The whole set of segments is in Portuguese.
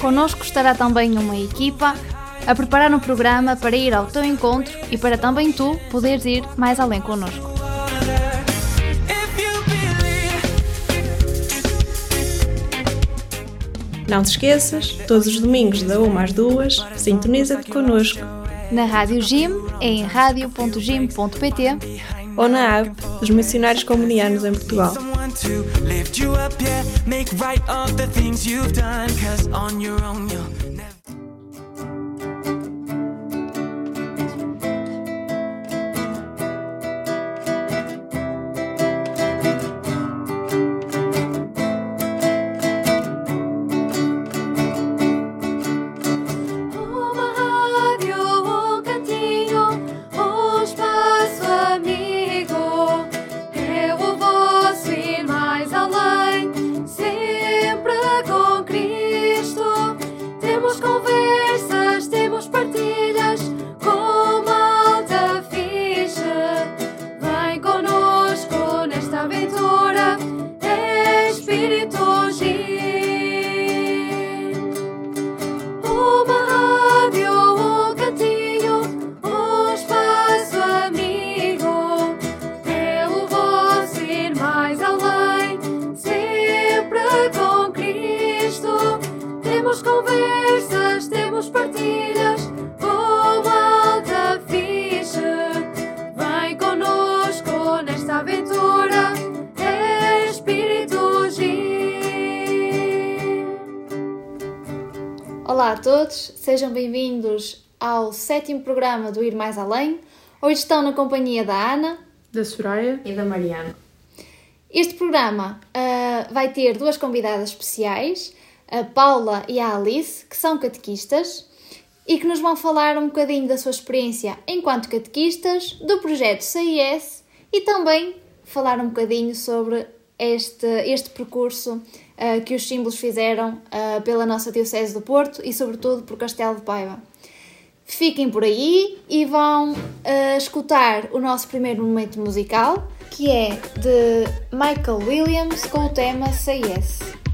Connosco estará também uma equipa a preparar um programa para ir ao teu encontro e para também tu poderes ir mais além connosco. Não te esqueças, todos os domingos, da 1 às 2, sintoniza-te connosco Na Rádio Gym, em radio.gym.pt ou na app dos Missionários Comunianos em Portugal. Lift you up, yeah. Make right of the things you've done. Cause on your own, you'll todos, sejam bem-vindos ao sétimo programa do Ir Mais Além. Hoje estão na companhia da Ana. Da Soraya e da Mariana. Este programa ah, vai ter duas convidadas especiais, a Paula e a Alice, que são catequistas e que nos vão falar um bocadinho da sua experiência enquanto catequistas, do projeto CIS e também falar um bocadinho sobre este, este percurso ah, que os símbolos fizeram ah, pela nossa Diocese do Porto e, sobretudo, por Castelo de Paiva. Fiquem por aí e vão ah, escutar o nosso primeiro momento musical, que é de Michael Williams com o tema Say Yes.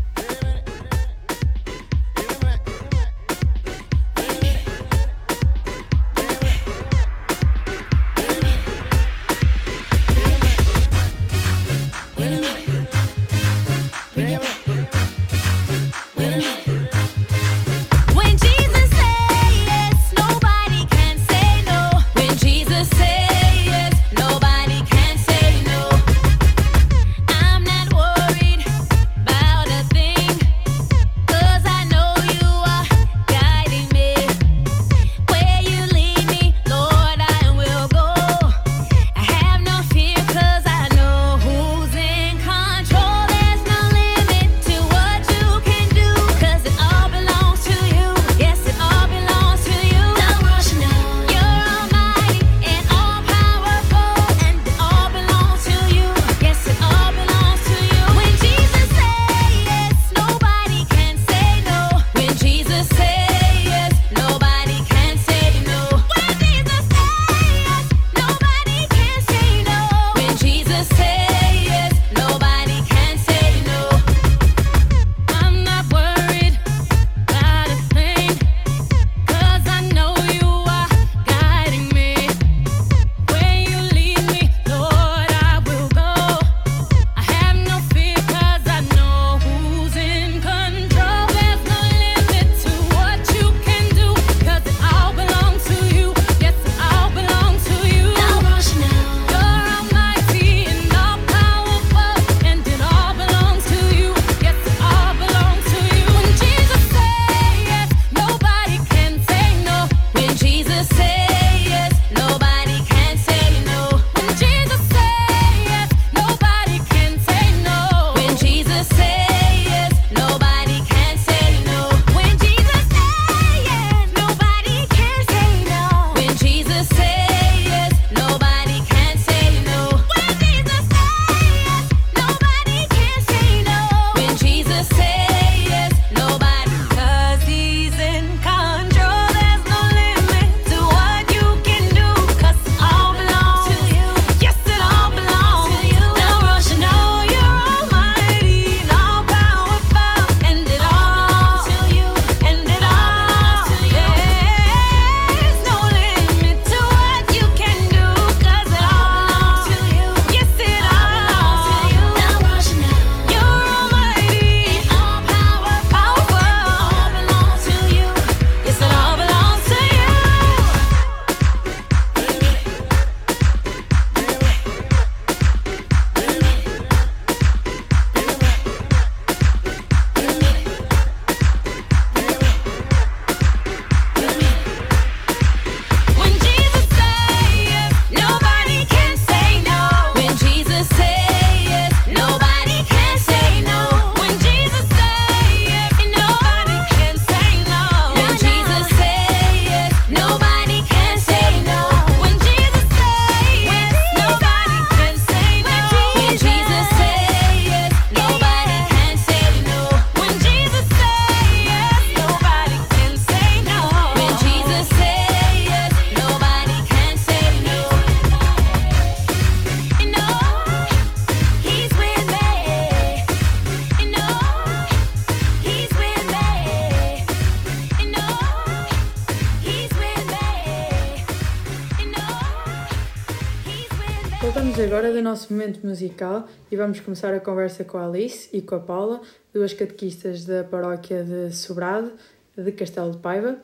Nosso momento musical e vamos começar a conversa com a Alice e com a Paula, duas catequistas da paróquia de Sobrado, de Castelo de Paiva.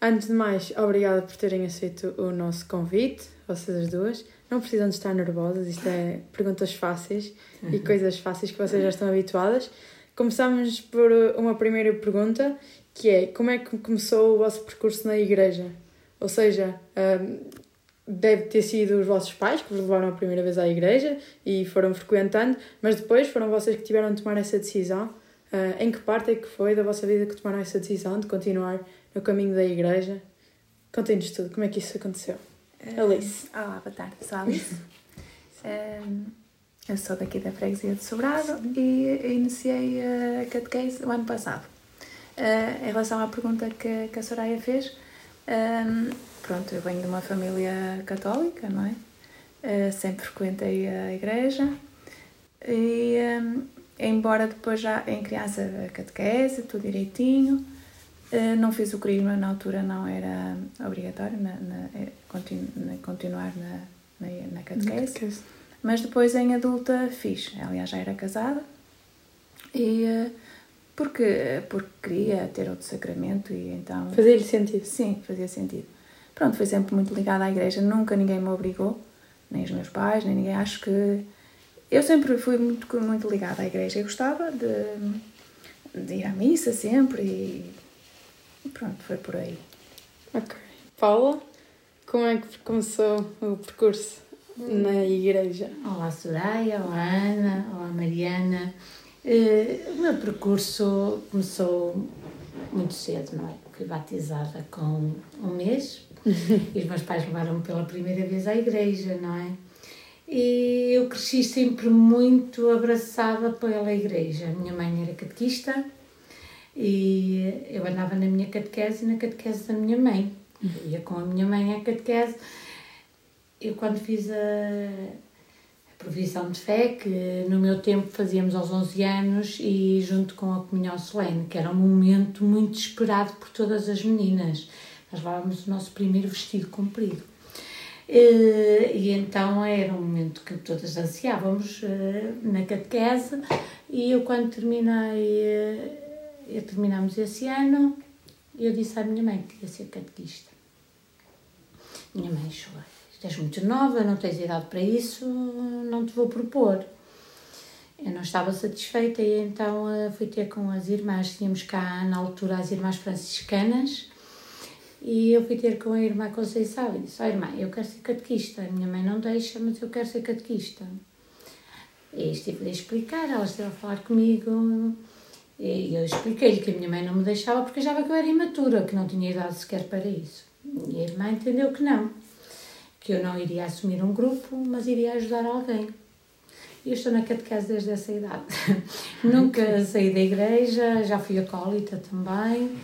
Antes de mais, obrigada por terem aceito o nosso convite, vocês as duas. Não precisam de estar nervosas, isto é perguntas fáceis e coisas fáceis que vocês já estão habituadas. Começamos por uma primeira pergunta, que é como é que começou o vosso percurso na igreja? Ou seja, hum, deve ter sido os vossos pais que vos levaram a primeira vez à igreja e foram frequentando, mas depois foram vocês que tiveram de tomar essa decisão. Ah, em que parte é que foi da vossa vida que tomaram essa decisão de continuar no caminho da igreja? Contem-nos tudo, como é que isso aconteceu? Alice. Olá, boa tarde, sou a Alice. Ehm, eu sou daqui da freguesia de Sobrado e iniciei a catequese o ano passado. Eh, em relação à pergunta que, que a Soraya fez, ehm, pronto, eu venho de uma família católica, não é? Eh, sempre frequentei a igreja e, ehm, embora depois já em criança a catequese, tudo direitinho, eh, não fiz o crisma, na altura não era obrigatório na, na- eh, continu- na- continuar na, na, na catequese. Mas depois em adulta fiz. Aliás, já era casada. E eh, porque, porque queria ter outro sacramento e então. Fazia-lhe sentido. Sim, fazia sentido. Pronto, foi sempre muito ligada à igreja. Nunca ninguém me obrigou, nem os meus pais, nem ninguém. Acho que. Eu sempre fui muito, muito ligada à igreja. Eu gostava de, de ir à missa sempre e. e Pronto, foi por aí. Ok. Paula, como é que começou o percurso na igreja? Olá Soraya, olá Ana, olá Mariana. Eh, o meu percurso começou muito cedo, não é? Fui batizada com um mês e os meus pais levaram-me pela primeira vez à igreja, não é? E eu cresci sempre muito abraçada pela igreja. A minha mãe era catequista e eu andava na minha catequese e na catequese da minha mãe. Eu ia com a minha mãe à catequese. Eu quando fiz a, a provisão de fé, que no meu tempo fazíamos aos 11 anos e junto com a comunhão solene, que era um momento muito esperado por todas as meninas. Nós levávamos o nosso primeiro vestido comprido. Eh, E então era um momento que todas ansiávamos eh, na catequese e eu quando terminei, eh, eu terminamos esse ano, eu disse à minha mãe que ia ser catequista. Minha mãe chorou. És muito nova, não tens idade para isso, não te vou propor. Eu não estava satisfeita e então eh, fui ter com as irmãs, tínhamos cá na altura as irmãs franciscanas, e eu fui ter com a irmã Conceição e disse: Ó irmã, eu quero ser catequista. A minha mãe não deixa, mas eu quero ser catequista. E estive a explicar, ela esteve a falar comigo e eu expliquei-lhe que a minha mãe não me deixava porque achava que eu era imatura, que não tinha idade sequer para isso. E a irmã entendeu que não, que eu não iria assumir um grupo, mas iria ajudar alguém. E eu estou na catequese desde essa idade. Nunca saí da igreja, já fui acólita também.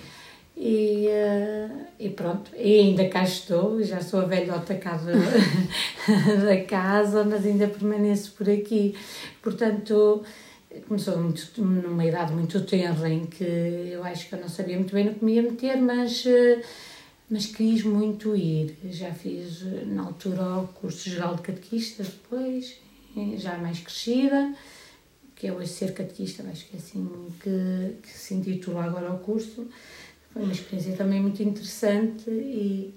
E, eh, e pronto, e ainda cá estou, já sou a velhota cá da, da casa, mas ainda permaneço por aqui. Portanto, começou muito, numa idade muito tenra em que eu acho que eu não sabia muito bem no que me ia meter, mas, eh, mas quis muito ir. Já fiz na altura o curso geral de catequista depois, já mais crescida, que é hoje ser catequista, acho que é assim que, que se intitula agora o curso. Foi uma experiência também muito interessante e,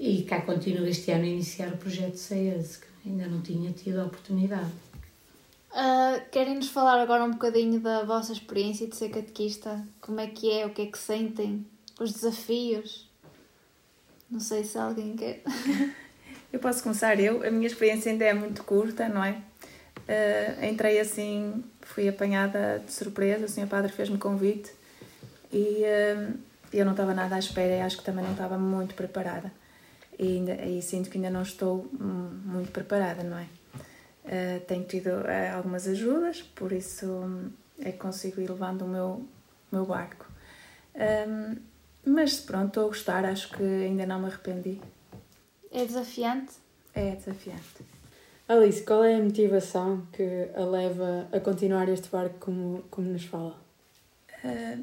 e cá continuo este ano a iniciar o projeto CES, que ainda não tinha tido a oportunidade. Ah, Querem-nos falar agora um bocadinho da vossa experiência de ser catequista? Como é que é? O que é que sentem? Os desafios? Não sei se alguém quer. Eu posso começar eu. A minha experiência ainda é muito curta, não é? Eh, entrei assim, fui apanhada de surpresa, o Sr. Padre fez-me convite e eh, eu não estava nada à espera e acho que também não estava muito preparada. E, ainda, e sinto que ainda não estou muito preparada, não é? Eh, tenho tido algumas ajudas, por isso hum, é que consigo ir levando o meu, meu barco. Hum, mas pronto, estou a gostar, acho que ainda não me arrependi. É desafiante? É desafiante. Alice, qual é a motivação que a leva a continuar este barco como, como nos fala? Ah,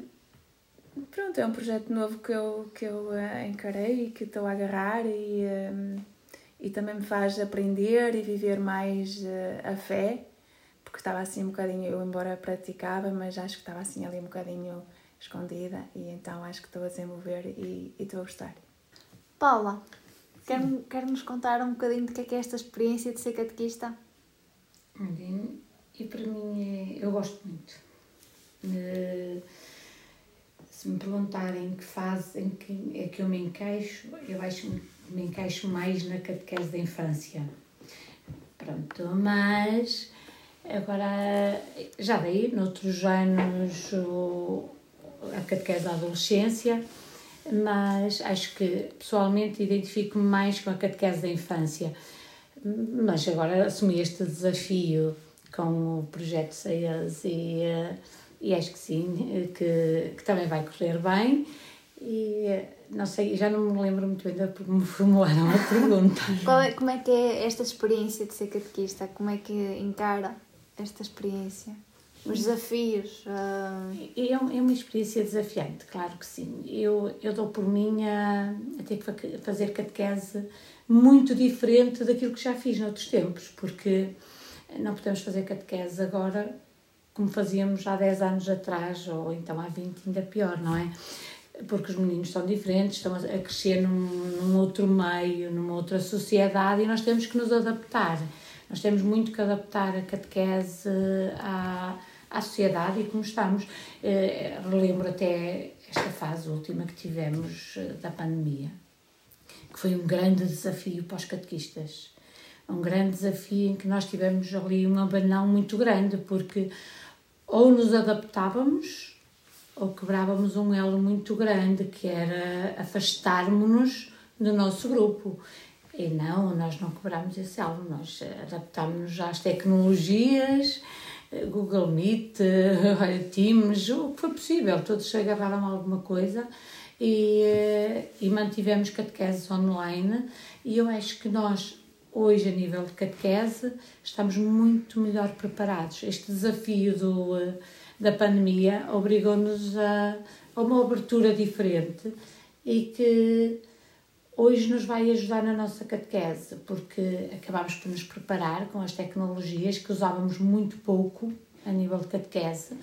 pronto, é um projeto novo que eu, que eu ah, encarei e que estou a agarrar e, ah, e também me faz aprender e viver mais eh, a fé, porque estava assim um bocadinho, eu embora praticava, mas acho que estava assim ali um bocadinho escondida e então acho que estou a desenvolver e, e estou a gostar. Paula, quer, quer nos contar um bocadinho do que é, que é esta experiência de ser catequista? E para mim é, eu gosto muito. Se me perguntarem em que fase em que é que eu me encaixo, eu acho que me encaixo mais na catequese da infância. Pronto, mas agora já dei noutros anos a catequese da adolescência, mas acho que pessoalmente identifico-me mais com a catequese da infância. Mas agora assumi este desafio com o projeto CEAS e, eh, e acho que sim, que, que também vai correr bem. E eh, não sei, já não me lembro muito bem de me formularam a pergunta. É- como é que é esta experiência de ser catequista? Como é que encara esta experiência? Os desafios? ah, E É, é uma experiência desafiante, claro que sim. Eu, eu dou por mim a, a ter que fa- fazer catequese muito diferente daquilo que já fiz noutros tempos, porque não podemos fazer catequese agora como fazíamos há 10 anos atrás, ou então há 20, ainda pior, não é? Porque os meninos são diferentes, estão a a crescer num, num outro meio, numa outra sociedade e nós temos que nos adaptar. Nós temos muito que adaptar a catequese à, à sociedade e como estamos. Eh, relembro até esta fase última que tivemos eh, da pandemia, que foi um grande desafio para os catequistas. Um grande desafio em que nós tivemos ali um abanão muito grande, porque ou nos adaptávamos ou quebrávamos um elo muito grande, que era afastarmos-nos do nosso grupo. E não, nós não quebrámos esse elo, nós adaptámos-nos às tecnologias, Google Meet, Teams, o que foi possível, todos se agarraram a alguma coisa e, eh, e mantivemos catequeses online e eu acho que nós hoje a nível de catequese estamos muito melhor preparados. Este desafio do, eh, da pandemia obrigou-nos a, a uma abertura diferente e que hoje nos vai ajudar na nossa catequese, porque acabámos por nos preparar com as tecnologias que usávamos muito pouco a nível de catequese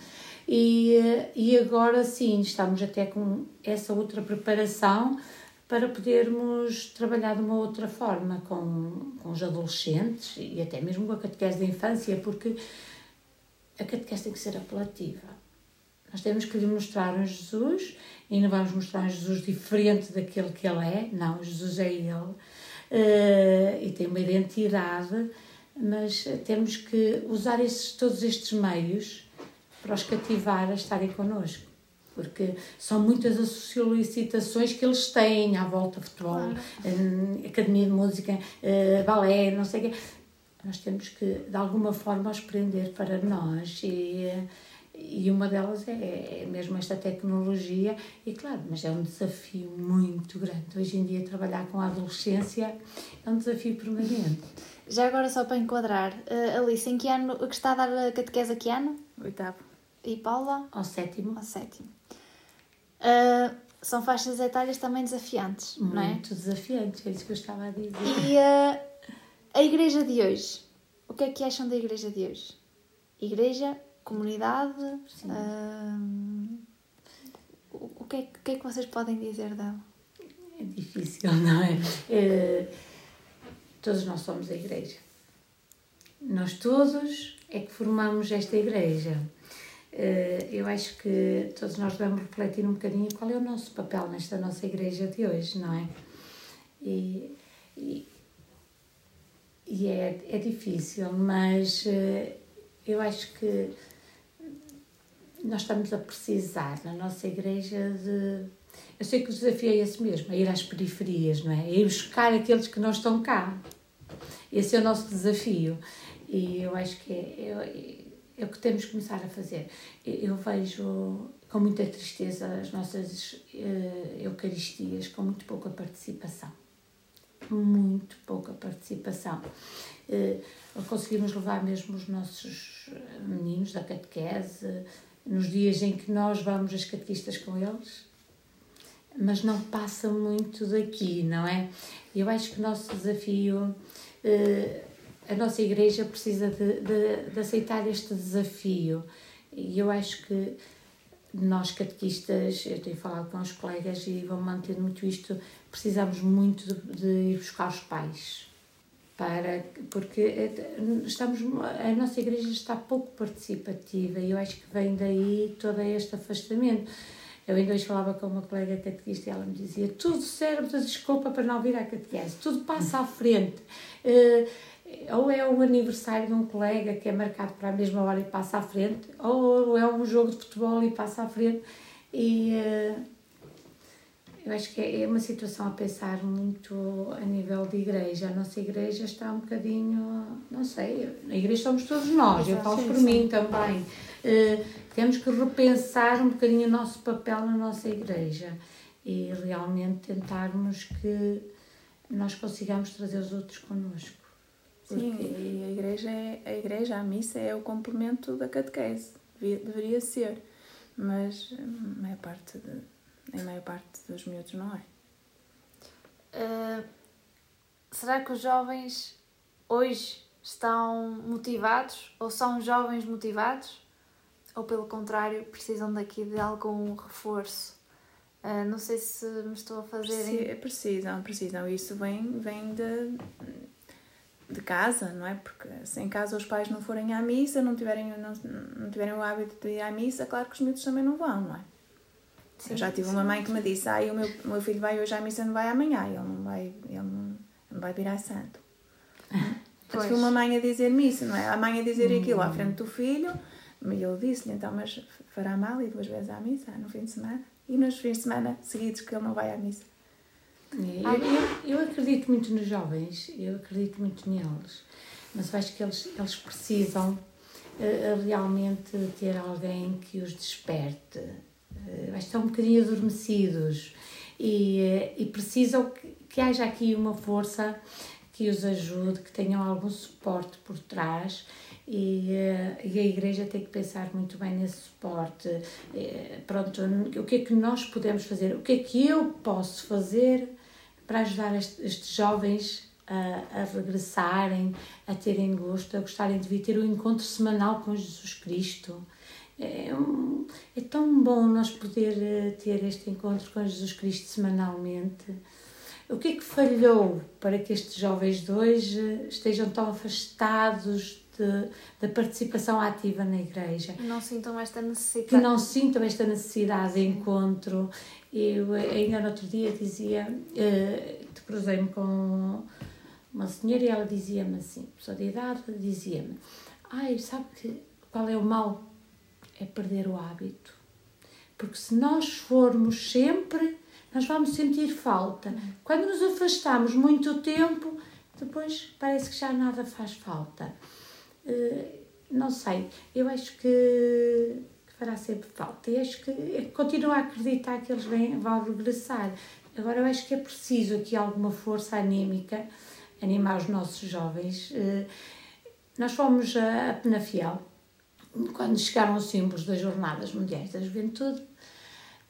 e, e agora sim estamos até com essa outra preparação para podermos trabalhar de uma outra forma com, com os adolescentes e até mesmo com a catequese da infância, porque a catequese tem que ser apelativa. Nós temos que lhe mostrar um Jesus e não vamos mostrar um Jesus diferente daquele que ele é, não, Jesus é ele eh, e tem uma identidade, mas temos que usar esses, todos estes meios para os cativar a estarem connosco. Porque são muitas as solicitações que eles têm à volta de futebol, eh, academia de música, eh, balé, não sei o quê. Nós temos que, de alguma forma, os prender para nós e, e uma delas é, é mesmo esta tecnologia e claro, mas é um desafio muito grande. Hoje em dia trabalhar com a adolescência é um desafio permanente. Já agora, só para enquadrar, ah, Alice, em que ano, que está a dar a catequese a que ano? Oitavo. E Paula? Ao sétimo, Ao sétimo. Ah, são faixas etárias também desafiantes, não é? muito desafiante, é isso que eu estava a dizer. E ah, a igreja de hoje? O que é que acham da igreja de hoje? Igreja, comunidade? o que, é, que- o que é que vocês podem dizer dela? É difícil, não é? Eh, todos nós somos a igreja. Nós todos é que formamos esta igreja. Eh, eu acho que todos nós devemos refletir um bocadinho qual é o nosso papel nesta nossa igreja de hoje, não é? E, e, e é, é difícil, mas eh, eu acho que nós estamos a precisar na nossa igreja de. Eu sei que o desafio é esse mesmo, é ir às periferias, não é? É ir buscar aqueles que não estão cá. Esse é o nosso desafio. E eu acho que é, é, é o que temos que começar a fazer. Eu, vejo com muita tristeza as nossas eh, Eucaristias com muito pouca participação. Muito pouca participação. Eh, conseguimos levar mesmo os nossos meninos da catequese nos dias em que nós vamos as catequistas com eles mas não passa muito daqui, não é? Eu acho que o nosso desafio, eh, a nossa igreja precisa de, de, de aceitar este desafio. E eu acho que nós catequistas, eu tenho falado com os colegas e vou manter muito isto, precisamos muito de, de ir buscar os pais. Para, porque é- estamos, a nossa igreja está pouco participativa e eu acho que vem daí todo este afastamento. Eu ainda hoje falava com uma colega catequista e ela me dizia tudo serve de desculpa para não vir à catequese, tudo passa à frente. Eh, ou é o aniversário de um colega que é marcado para a mesma hora e passa à frente, ou é um jogo de futebol e passa à frente. E eh, eu acho que é uma situação a pensar muito a nível de igreja. A nossa igreja está um bocadinho, não sei, a igreja somos todos nós, eu falo por mim também. Eh, temos que repensar um bocadinho o nosso papel na nossa igreja e realmente tentarmos que nós consigamos trazer os outros connosco. Sim, Porque- e a igreja, é, a igreja, a missa é o complemento da catequese. Deveria ser. Mas a maior parte, de, a maior parte dos miúdos não é. Uh, será que os jovens hoje estão motivados ou são jovens motivados? Ou pelo contrário, precisam daqui de algum reforço? Uh, não sei se me estou a fazer. Preci- Precisam, precisam. Isso vem, vem de, de casa, não é? Porque se em casa os pais não forem à missa, não tiverem, não, não tiverem o hábito de ir à missa, claro que os miúdos também não vão, não é? Eu já tive uma mãe que me disse, ah, o meu, o meu filho vai hoje à missa e não vai amanhã, ele não vai, ele não, não vai virar santo. Pois. Tive uma mãe a dizer-me isso, não é? A mãe a dizer aquilo à frente do filho, e eu disse-lhe, então, mas fará mal ir duas vezes à missa no fim de semana? E nos fins de semana seguidos que ele não vai à missa? É, Eu, eu, eu acredito muito nos jovens, eu acredito muito neles, mas eu acho que eles, eles precisam eh, realmente ter alguém que os desperte. Eh, estão um bocadinho adormecidos e, eh, e precisam que, que haja aqui uma força que os ajude, que tenham algum suporte por trás e, eh, e a igreja tem que pensar muito bem nesse suporte. Pronto, o que é que nós podemos fazer? O que é que eu posso fazer para ajudar este- estes jovens a, a regressarem, a terem gosto, a gostarem de vir ter o encontro semanal com Jesus Cristo? É, um- é tão bom nós poder eh, ter este encontro com Jesus Cristo semanalmente. O que é que falhou para que estes jovens de hoje estejam tão afastados de- da participação ativa na igreja? E não sintam esta que necessidade. não sintam esta necessidade de encontro. Eu eh, ainda no outro dia dizia, eh, cruzei-me com uma senhora e ela dizia-me assim, pessoa de idade, dizia-me, ai, sabe que, qual é o mal? É perder o hábito. Porque se nós formos sempre, nós vamos sentir falta. Quando nos afastamos muito tempo, depois parece que já nada faz falta. Eh, não sei, eu acho que, fará sempre falta e acho que continuo a acreditar que eles vão regressar. Agora eu acho que é preciso aqui alguma força anímica, animar os nossos jovens. Eh, Nós fomos a Penafiel, quando chegaram os símbolos das Jornadas Mundiais da Juventude,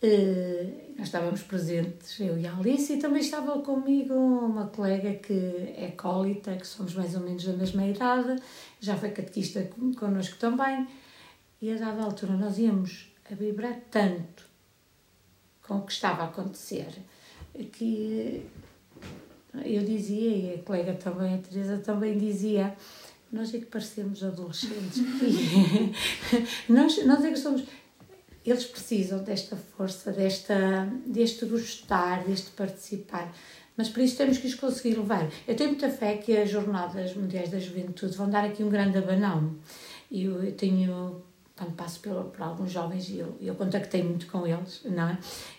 eh, nós estávamos presentes, eu e a Alice, e também estava comigo uma colega que é cólita, que somos mais ou menos da mesma idade, já foi catequista con- connosco também, e a dada altura nós íamos a vibrar tanto com o que estava a acontecer, que eu dizia, e a colega também, a Teresa também dizia, nós é que parecemos adolescentes. nós, nós é que somos. Eles precisam desta força, desta, deste gostar, deste participar. Mas para isso temos que os conseguir levar. Eu tenho muita fé que as Jornadas Mundiais da Juventude vão dar aqui um grande abanão. Eu tenho, quando passo por, por alguns jovens, e eu, eu contactei muito com eles, não é?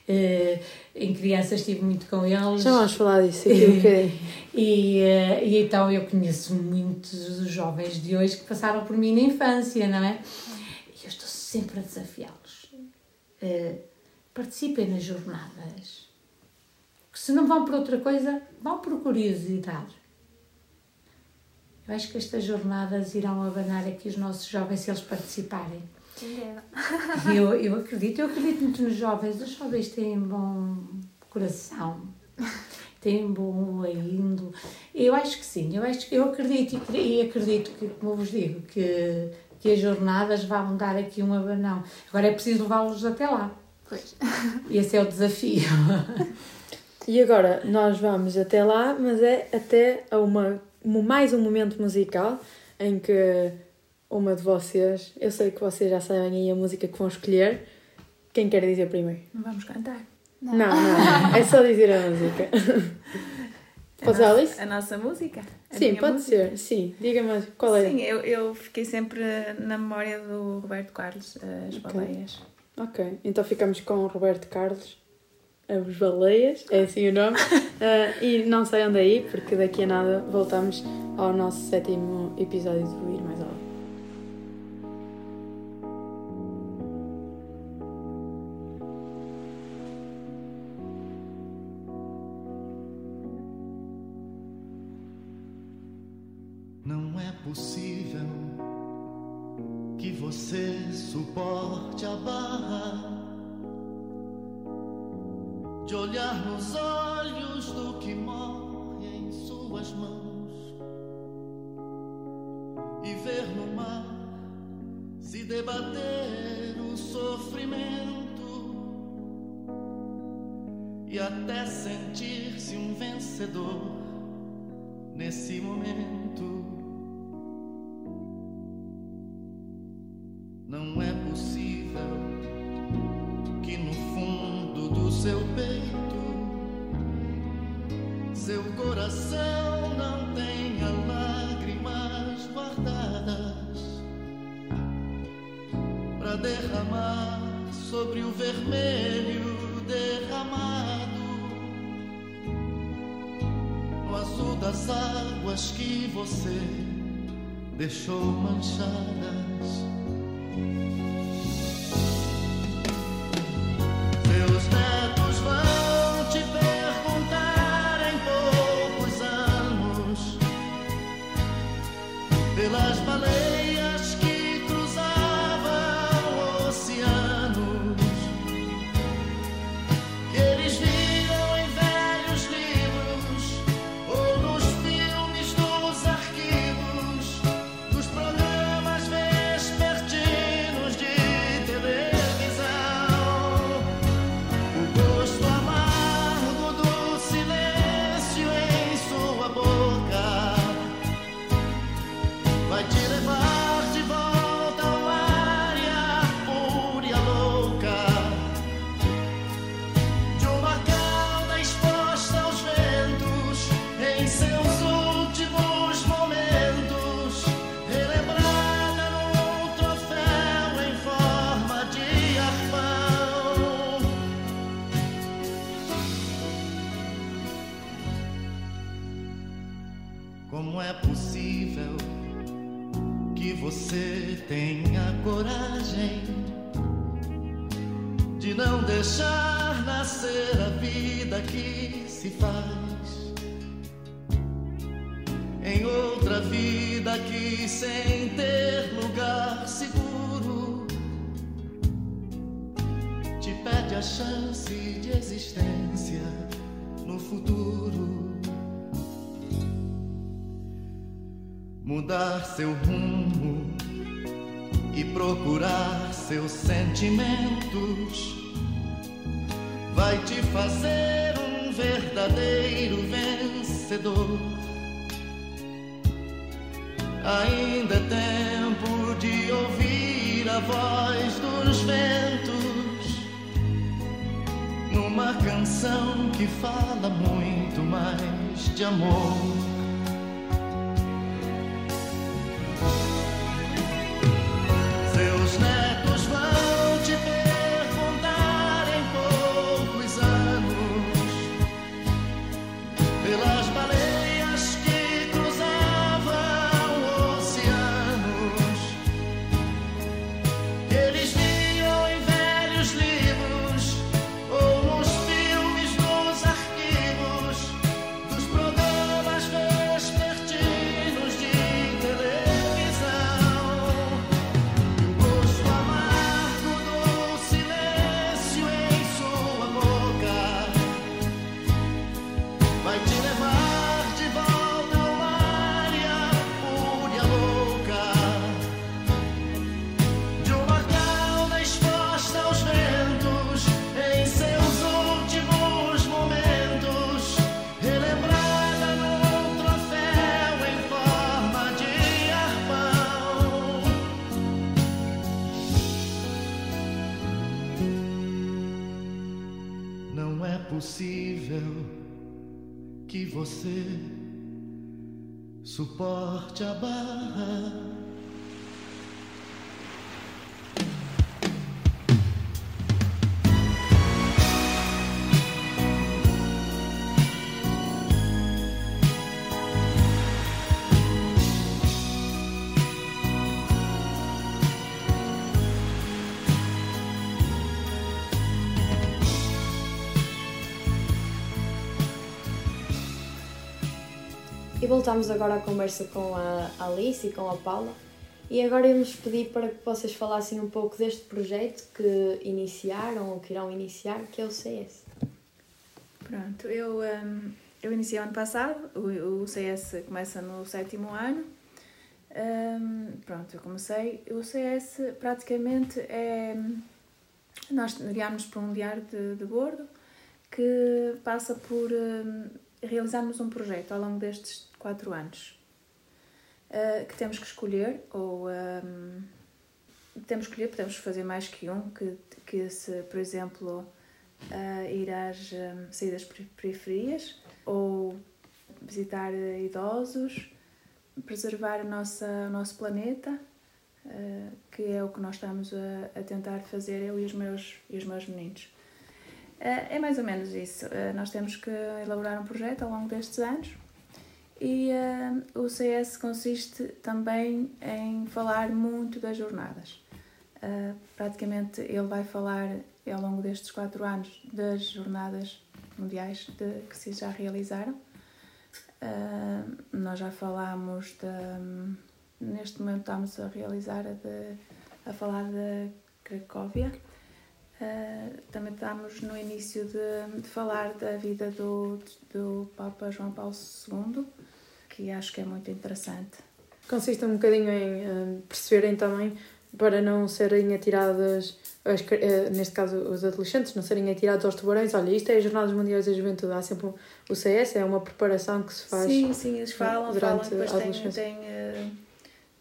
Eh, em crianças estive muito com eles. Já vamos falar disso aqui um bocadinho. E, eh, e então eu conheço muitos dos jovens de hoje que passaram por mim na infância, não é? E eu estou sempre a desafiá-los. Eh, participem nas jornadas. Que se não vão por outra coisa, vão por curiosidade. Eu acho que estas jornadas irão abanar aqui os nossos jovens se eles participarem. Eu, eu acredito, eu acredito muito nos jovens. Os jovens têm bom, coração. Tem boa índole. Eu acho que sim, eu, acho, eu acredito e cre- acredito que, como eu vos digo, que, que as jornadas vão dar aqui um abanão. Agora é preciso levá-los até lá. Pois. Esse é o desafio. E agora nós vamos até lá, mas é até a uma, um- mais um momento musical em que uma de vocês, eu sei que vocês já sabem aí a música que vão escolher. Quem quer dizer primeiro? Não vamos cantar. Não, não, é só dizer a música. A Pode ser Alice? A nossa música? A Sim, pode música? ser, sim. Diga-me qual é. Sim, eu, eu fiquei sempre na memória do Roberto Carlos, as Ok. baleias. Ok, então ficamos com o Roberto Carlos, as baleias, é assim o nome. Ah, e não saiam daí, porque daqui a nada voltamos ao nosso sétimo episódio do Ir Mais Além. Suporte a barra. Voltamos agora à conversa com a Alice e com a Paula. E agora íamos pedir para que vocês falassem um pouco deste projeto que iniciaram ou que irão iniciar, que é o CS. Pronto, eu, hum, eu iniciei ano passado, o, o CS começa no sétimo ano. Hum, pronto, eu comecei. O CS praticamente é. Nós guiámos para um diário de, de bordo que passa por hum, realizarmos um projeto ao longo destes quatro anos. Uh, que temos que escolher, ou um, temos que escolher, podemos fazer mais que um, que, que se, por exemplo, uh, ir às um, saídas peri- periferias, ou visitar uh, idosos, preservar a nossa, o nosso planeta, uh, que é o que nós estamos a, a tentar fazer, eu e os meus, e os meus meninos. Uh, é mais ou menos isso. Uh, nós temos que elaborar um projeto ao longo destes anos e uh, o CS consiste também em falar muito das jornadas. Uh, praticamente ele vai falar ao longo destes quatro anos das jornadas mundiais de, que se já realizaram. Uh, nós já falámos de. Neste momento estamos a realizar a, de, a falar de Cracóvia. Uh, também estamos no início de, de falar da vida do, do Papa João Paulo II, que acho que é muito interessante. Consiste um bocadinho em eh, perceberem também para não serem atiradas, as eh, neste caso os adolescentes, não serem atirados aos tubarões. Olha, isto é as Jornadas Mundiais da Juventude, há sempre um- o CS, é uma preparação que se faz. Sim, sim, eles falam, falam, durante depois a tem, adolescência. tem eh,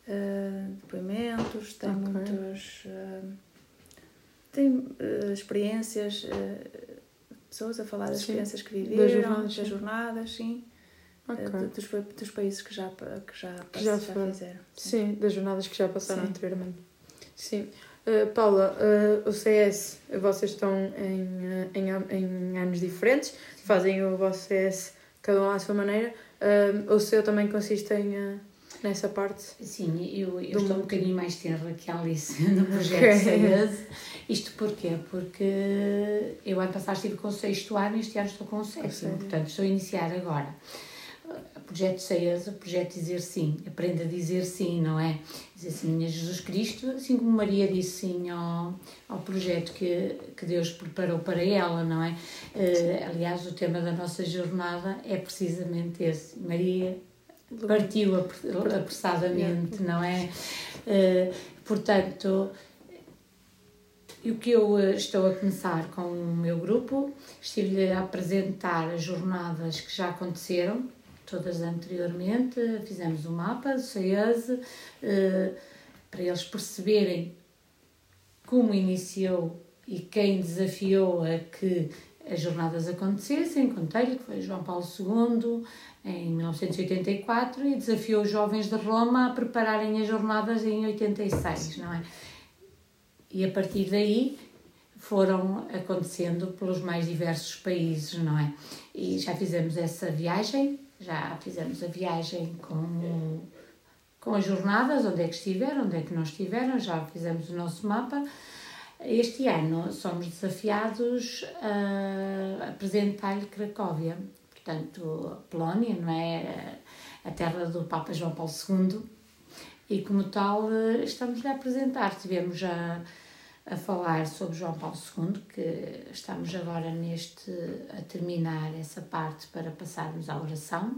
eh, depoimentos, tem Ok. muitos. Tem eh, experiências, eh, pessoas a falar das Sim, experiências que das viveram, jornadas, das sim. jornadas, sim. Eh, de- dos, pa- dos países que já, que já, Que já já fizeram. Sim, das jornadas que já passaram Sim. anteriormente. Sim. Uh, Paula, uh, o CS, vocês estão em, uh, em, em anos diferentes, fazem o vosso CS cada um à sua maneira. Uh, o seu também consiste em, uh, nessa parte. Sim, eu, eu estou um bocadinho mais tenra que a Alice no projeto. SEAS. Isto porquê? Porque eu ano passado estive com o sexto ano e este ano estou com o sétimo. Portanto, estou a iniciar agora. O projeto SEAS, o projeto Dizer Sim. Aprenda a dizer sim, não é? Dizer sim a Jesus Cristo, assim como Maria disse sim ao, ao projeto que, que Deus preparou para ela, não é? Eh, aliás, o tema da nossa jornada é precisamente esse. Maria partiu apre- apressadamente, não é? Eh, portanto, o que eu eh, estou a começar com o meu grupo, estive-lhe a apresentar as jornadas que já aconteceram, todas anteriormente, fizemos um mapa do CEASE, eh, para eles perceberem como iniciou e quem desafiou a que as jornadas acontecessem, contei-lhe que foi João Paulo II em 1984 e desafiou os jovens de Roma a prepararem as jornadas em 86, não é? E a partir daí foram acontecendo pelos mais diversos países, não é? E já fizemos essa viagem, já fizemos a viagem com, com as jornadas, onde é que estiveram, onde é que não estiveram, já fizemos o nosso mapa. Este ano somos desafiados a apresentar-lhe Cracóvia, portanto, a Polónia, não é? A terra do Papa João Paulo II. E como tal, eh, estamos-lhe a apresentar. Tivemos a, a falar sobre João Paulo II, que estamos agora neste a terminar essa parte para passarmos à oração.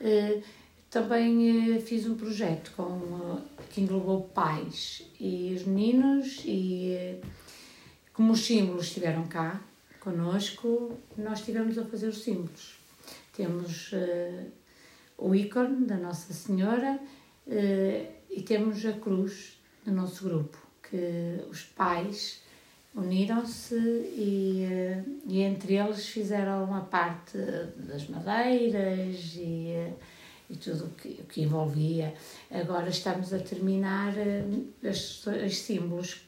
Eh, Também eh, fiz um projeto com, que englobou pais e os meninos e como os símbolos estiveram cá connosco, nós estivemos a fazer os símbolos. Temos eh, o ícone da Nossa Senhora eh, e temos a cruz do nosso grupo, que os pais uniram-se e, eh, e entre eles fizeram a parte das madeiras e, e tudo o que, que envolvia. Agora estamos a terminar os, os símbolos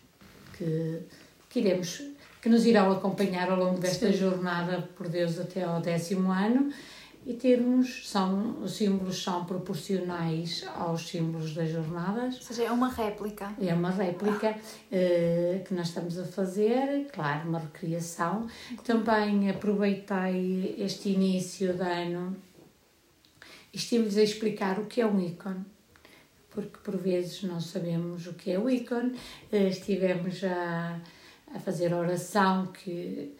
que, que iremos que nos irão acompanhar ao longo desta jornada por Deus até ao décimo ano e termos são os símbolos são proporcionais aos símbolos das jornadas Ou seja, é uma réplica. é uma réplica eh, que nós estamos a fazer, claro, uma recriação. Também aproveitei este início de ano e estive-lhes a explicar o que é um ícone, porque por vezes não sabemos o que é o ícone. Eh, estivemos a, a fazer oração que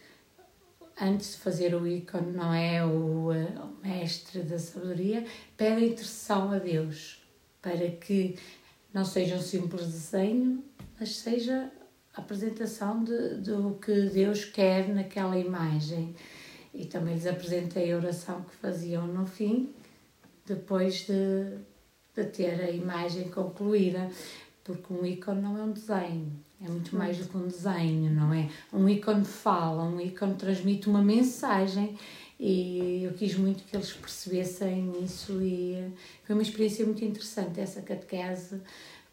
antes de fazer o ícone, não é o, eh, o mestre da sabedoria, pede intercessão a Deus para que não seja um simples desenho, mas seja a apresentação de, do que Deus quer naquela imagem. E também lhes apresentei a oração que faziam no fim, depois de, de ter a imagem concluída, porque um ícone não é um desenho, é muito mais do que um desenho, não é? Um ícone fala, um ícone transmite uma mensagem e eu quis muito que eles percebessem isso e foi uma experiência muito interessante essa catequese,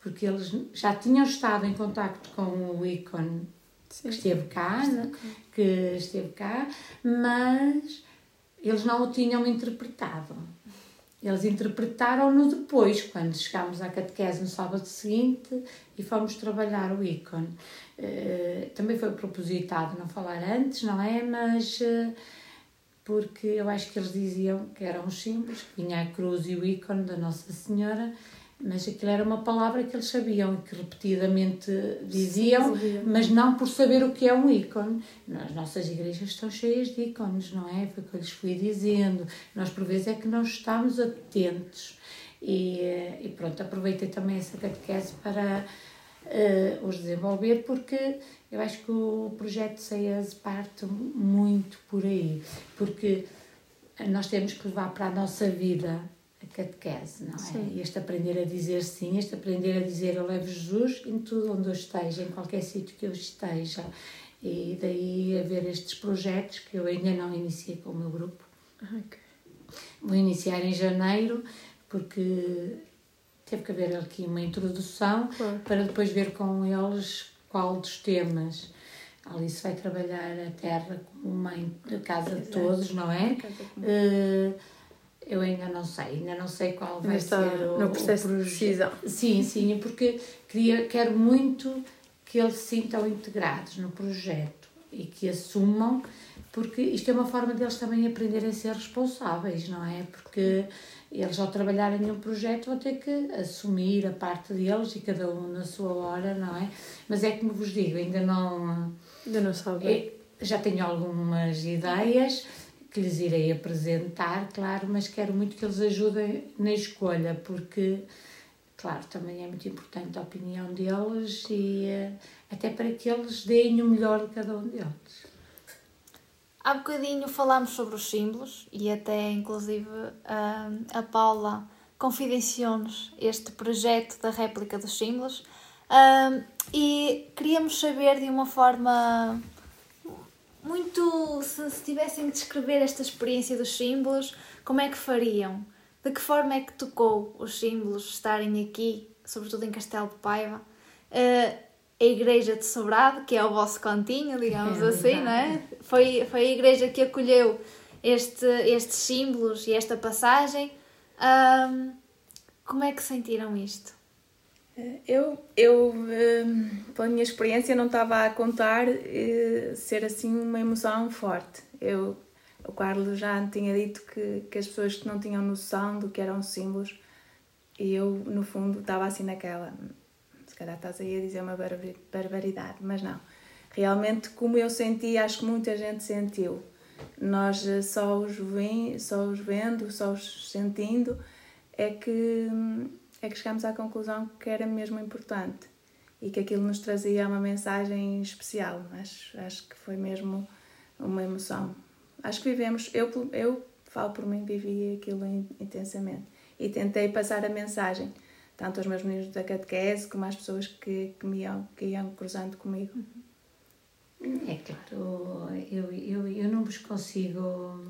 porque eles já tinham estado em contacto com o ícone que esteve cá, né? que esteve cá, mas eles não o tinham interpretado. Eles interpretaram-no depois, quando chegámos à catequese no sábado seguinte e fomos trabalhar o ícone. Eh, também foi propositado não falar antes, não é? Mas eh, porque eu acho que eles diziam que eram os símbolos, que vinha a cruz e o ícone da Nossa Senhora, mas aquilo era uma palavra que eles sabiam e que repetidamente diziam, mas não por saber o que é um ícone. As nossas igrejas estão cheias de ícones, não é? Foi o que eu lhes fui dizendo. Nós, por vezes, é que não estamos atentos. E, eh, e pronto, aproveitei também essa catequese para eh, os desenvolver, porque eu acho que o projeto CEAS parte muito por aí, porque nós temos que levar para a nossa vida a catequese, não é? Sim. Este aprender a dizer sim, este aprender a dizer eu levo Jesus em tudo onde eu esteja, em qualquer sítio que eu esteja. E daí haver estes projetos que eu ainda não iniciei com o meu grupo. Ok. Vou iniciar em janeiro, porque teve que haver aqui uma introdução Claro. para depois ver com eles qual dos temas. Alice vai trabalhar a terra como mãe da casa de todos, não é? Eu ainda não sei, ainda não sei qual vai está ser o, no processo o de decisão. Sim, sim, porque queria, quero muito que eles se sintam integrados no projeto e que assumam, porque isto é uma forma deles também aprenderem a ser responsáveis, não é? Porque eles, ao trabalharem num projeto, vão ter que assumir a parte deles e cada um na sua hora, não é? Mas é como vos digo, ainda não. Ainda não sabe. É, já tenho algumas ideias que lhes irei apresentar, claro, mas quero muito que eles ajudem na escolha, porque, claro, também é muito importante a opinião deles e eh, até para que eles deem o melhor de cada um deles. Há bocadinho falámos sobre os símbolos e até inclusive a, Paula confidenciou-nos este projeto da réplica dos símbolos Ahm, e queríamos saber de uma forma muito se, se tivessem de descrever esta experiência dos símbolos, como é que fariam? De que forma é que tocou os símbolos estarem aqui, sobretudo em Castelo de Paiva? Ah, a igreja de Sobrado, que é o vosso cantinho, digamos É assim, não é? Foi, foi a igreja que acolheu este, estes símbolos e esta passagem. Como é que sentiram isto? Eu, eu hum, pela minha experiência, não estava a contar eh, ser assim uma emoção forte. Eu, o Carlos já tinha dito que, que as pessoas não tinham noção do que eram os símbolos, e eu, no fundo, estava assim naquela. Se calhar estás aí a dizer uma barba- barbaridade, mas não. Realmente, como eu senti, acho que muita gente sentiu. Nós eh, só os, só os vendo, só os sentindo, é que, é que chegámos à conclusão que era mesmo importante e que aquilo nos trazia uma mensagem especial. Acho, acho que foi mesmo uma emoção. Acho que vivemos, eu, eu falo por mim, vivi aquilo in- intensamente e tentei passar a mensagem, tanto aos meus meninos da catequese como às pessoas que, que, me iam, que iam cruzando comigo. É claro, eu, eu, eu não vos consigo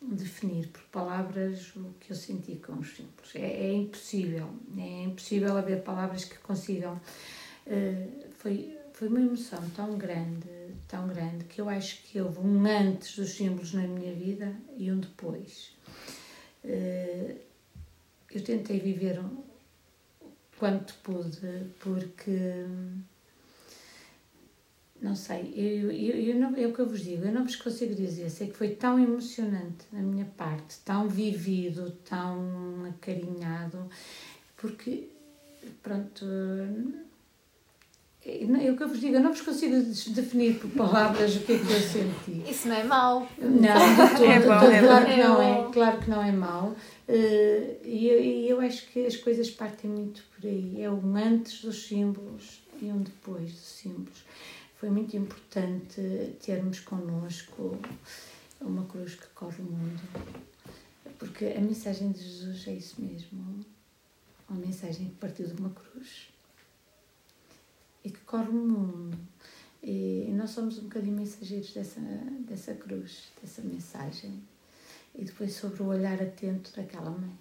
definir por palavras o que eu senti com os símbolos. É, é impossível, é impossível haver palavras que consigam. Eh, foi, foi uma emoção tão grande, tão grande, que eu acho que houve um antes dos símbolos na minha vida e um depois. Eh, eu tentei viver o quanto pude, porque não sei, eu, eu, eu não, é o que eu vos digo, eu não vos consigo dizer, sei que foi tão emocionante da minha parte, tão vivido, tão acarinhado, porque, pronto, é é o que eu vos digo, eu não vos consigo definir por palavras o que é que eu senti. Isso não é mau. Não, de todo, É bom, todo, é claro bom. que não É claro que não é mau. Eh, E eu, e eu acho que as coisas partem muito por aí. É um antes dos símbolos e um depois dos símbolos. Foi muito importante termos connosco uma cruz que corre o mundo. Porque a mensagem de Jesus é isso mesmo. Uma mensagem que partiu de uma cruz e que corre o mundo. E nós somos um bocadinho mensageiros dessa, dessa cruz, dessa mensagem. E depois sobre o olhar atento daquela mãe,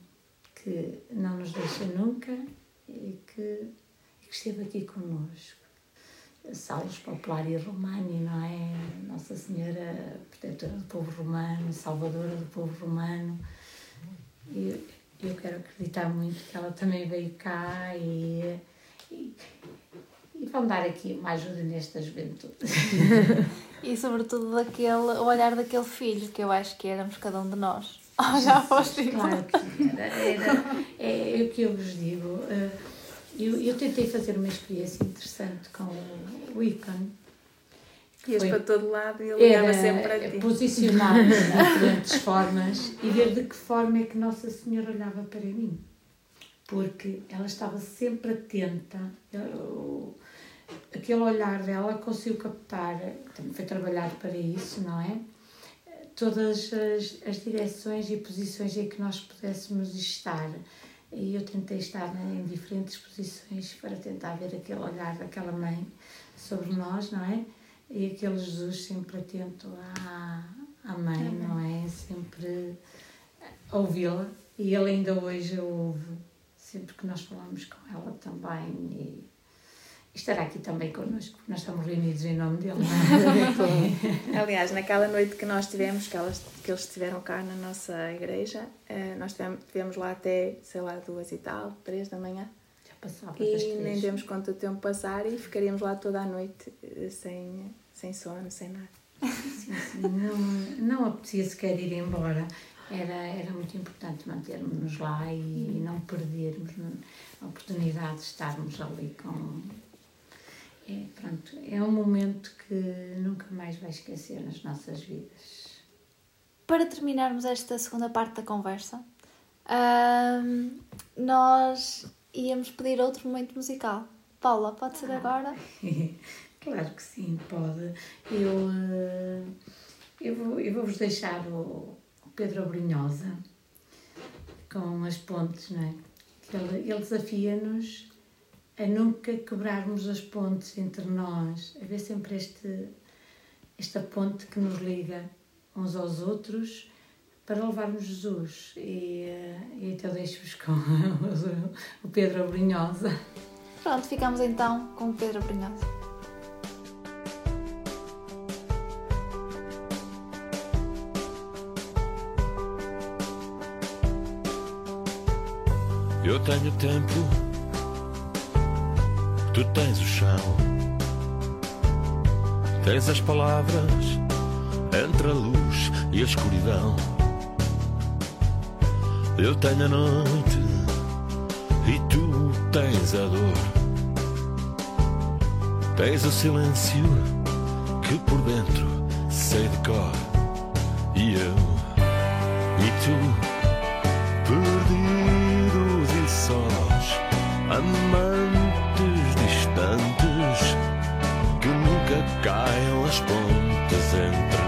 que não nos deixa nunca e que, e que esteve aqui connosco. Salus Populari Romani, não é? Nossa Senhora Protetora do Povo Romano, Salvadora do Povo Romano. E eu quero acreditar muito que ela também veio cá e, e, e vão dar aqui uma ajuda nesta juventude. E sobretudo daquele, o olhar daquele filho, que eu acho que éramos cada um de nós. Olhar para os filhos. Claro que era. era é, é o que eu vos digo. eh, Eu, eu tentei fazer uma experiência interessante com o, ícone. que Ias foi- para todo lado e ele olhava sempre para ti. posicionar de diferentes formas e ver de que forma é que Nossa Senhora olhava para mim. Porque ela estava sempre atenta, eu- aquele olhar dela conseguiu captar, também foi trabalhado para isso, não é? Todas as, as direções e posições em que nós pudéssemos estar. E eu tentei estar em diferentes posições para tentar ver aquele olhar daquela mãe sobre nós, não é? E aquele Jesus sempre atento à, à mãe, não é? Sempre a ouvi-la. E ele ainda hoje a ouve, sempre que nós falamos com ela também. E estará aqui também connosco, porque nós estamos reunidos em nome dele, é? Aliás, naquela noite que nós tivemos, que, elas, que eles estiveram cá na nossa igreja, eh, nós tivemos, tivemos lá até, sei lá, duas e tal, três da manhã. Já passava das E nem demos conta do tempo passar e ficaríamos lá toda a noite eh, sem, sem sono, sem nada. Sim, sim, não, não apetecia sequer ir embora. Era, era muito importante mantermos-nos lá e não perdermos a oportunidade de estarmos ali com. É, pronto, é um momento que nunca mais vai esquecer nas nossas vidas. Para terminarmos esta segunda parte da conversa, nós íamos pedir outro momento musical. Paula, pode ser agora? claro que sim, pode. Eu, eh, eu, vou, eu vou-vos deixar o, o Pedro Abrinhosa com as pontes, não é? Ele, ele desafia-nos a nunca quebrarmos as pontes entre nós, a ver sempre este, esta ponte que nos liga uns aos outros para levarmos Jesus. E, eh, e então deixo-vos com o Pedro Abrinhosa. Pronto, ficamos então com o Pedro Brunhosa. Eu tenho tempo, tu tens o chão. Tens as palavras entre a luz e a escuridão. Eu tenho a noite e tu tens a dor. Tens o silêncio que por dentro sei de cor. E eu e tu perdidos e sós, amantes as pontes entre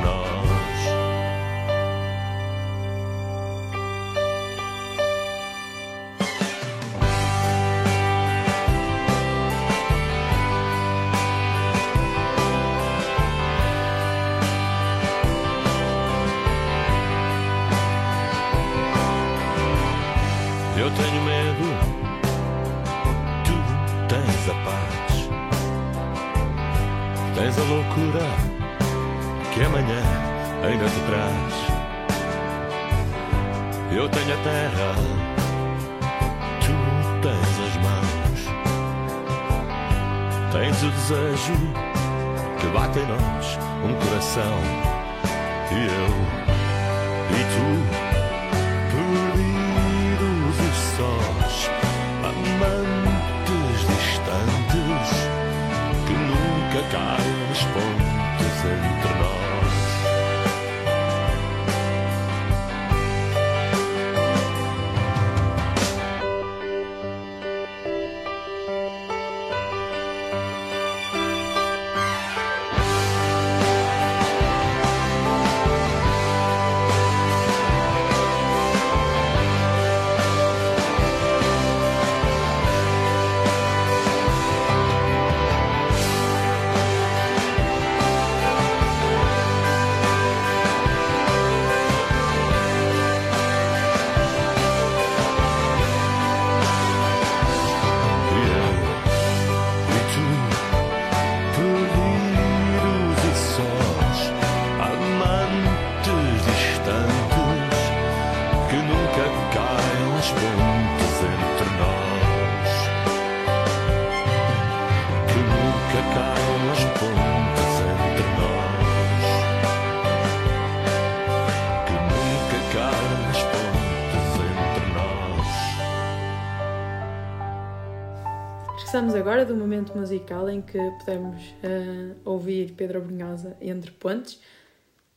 Regressamos agora do momento musical em que podemos eh, ouvir Pedro Brunhosa entre pontes.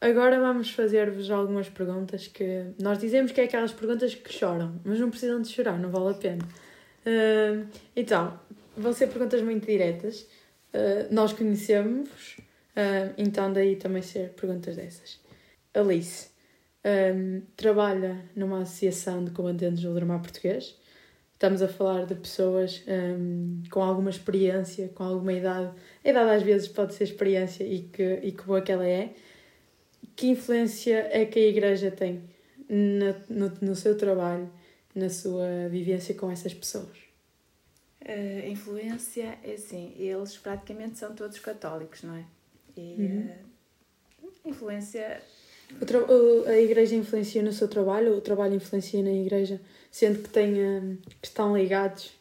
Agora vamos fazer-vos algumas perguntas que nós dizemos que é aquelas perguntas que choram, mas não precisam de chorar, não vale a pena. Eh, então, vão ser perguntas muito diretas. Eh, nós conhecemos, eh, então daí também ser perguntas dessas. Alice, eh, trabalha numa associação de combatentes do drama português. Estamos a falar de pessoas hum, com alguma experiência, com alguma idade. A idade às vezes pode ser experiência e que, e que boa que ela é. Que influência é que a Igreja tem na- no, no seu trabalho, na sua vivência com essas pessoas? A influência é assim, eles praticamente são todos católicos, não é? E Uhum. eh, influência O a Igreja influencia no seu trabalho o trabalho influencia na Igreja, sendo que, tem, hum, que estão ligados?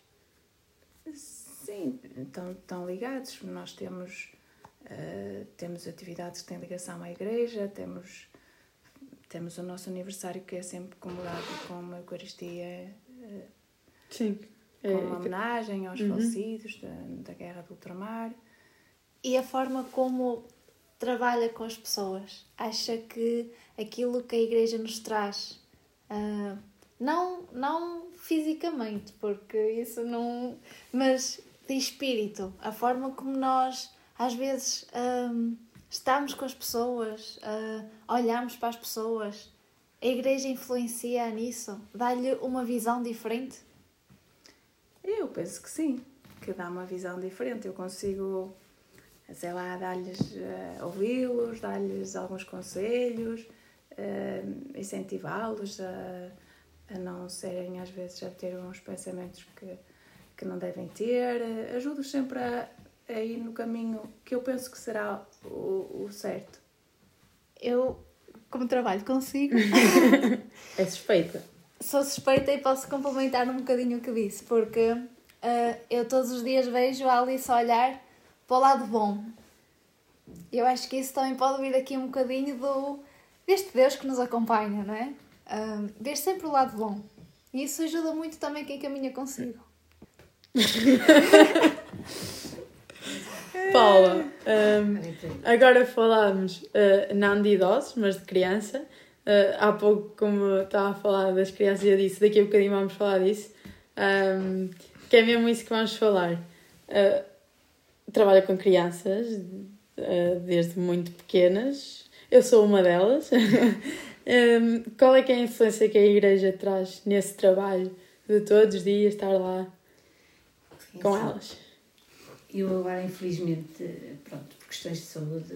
Sim, estão, estão ligados. Nós temos, eh, temos atividades que têm ligação à igreja, temos, temos o nosso aniversário que é sempre comemorado com uma Eucaristia, eh, Sim. com É, uma homenagem aos Uhum. falecidos da, da Guerra do Ultramar. E a forma como trabalha com as pessoas. Acha que aquilo que a igreja nos traz, ah, não, não fisicamente, porque isso não. mas de espírito, a forma como nós às vezes ahm, estamos com as pessoas, ah, olhamos para as pessoas. A igreja influencia nisso? Dá-lhe uma visão diferente? Eu penso que sim, que dá uma visão diferente. Eu consigo, sei lá, dar-lhes, eh, ouvi-los, dar-lhes alguns conselhos, eh, incentivá-los a, a não serem, às vezes, a ter uns pensamentos que, que não devem ter. Ajudo-os sempre a, a ir no caminho que eu penso que será o, o certo. Eu, como trabalho consigo, É suspeita. sou suspeita e posso complementar um bocadinho o que disse, porque ah, eu todos os dias vejo a Alice olhar para o lado bom. Eu acho que isso também pode vir aqui um bocadinho do, deste Deus que nos acompanha, não é? Ah, ver sempre o lado bom. E isso ajuda muito também quem caminha consigo. Paula, hum, agora falámos uh, não de idosos, mas de criança. Uh, há pouco, como estava a falar das crianças, eu disse, daqui a bocadinho vamos falar disso. Um, que é mesmo isso que vamos falar. Uh, trabalha com crianças uh, desde muito pequenas. Eu sou uma delas. Um, qual é que é a influência que a igreja traz nesse trabalho de todos os dias estar lá com elas? Eu agora, infelizmente, pronto, por questões de saúde,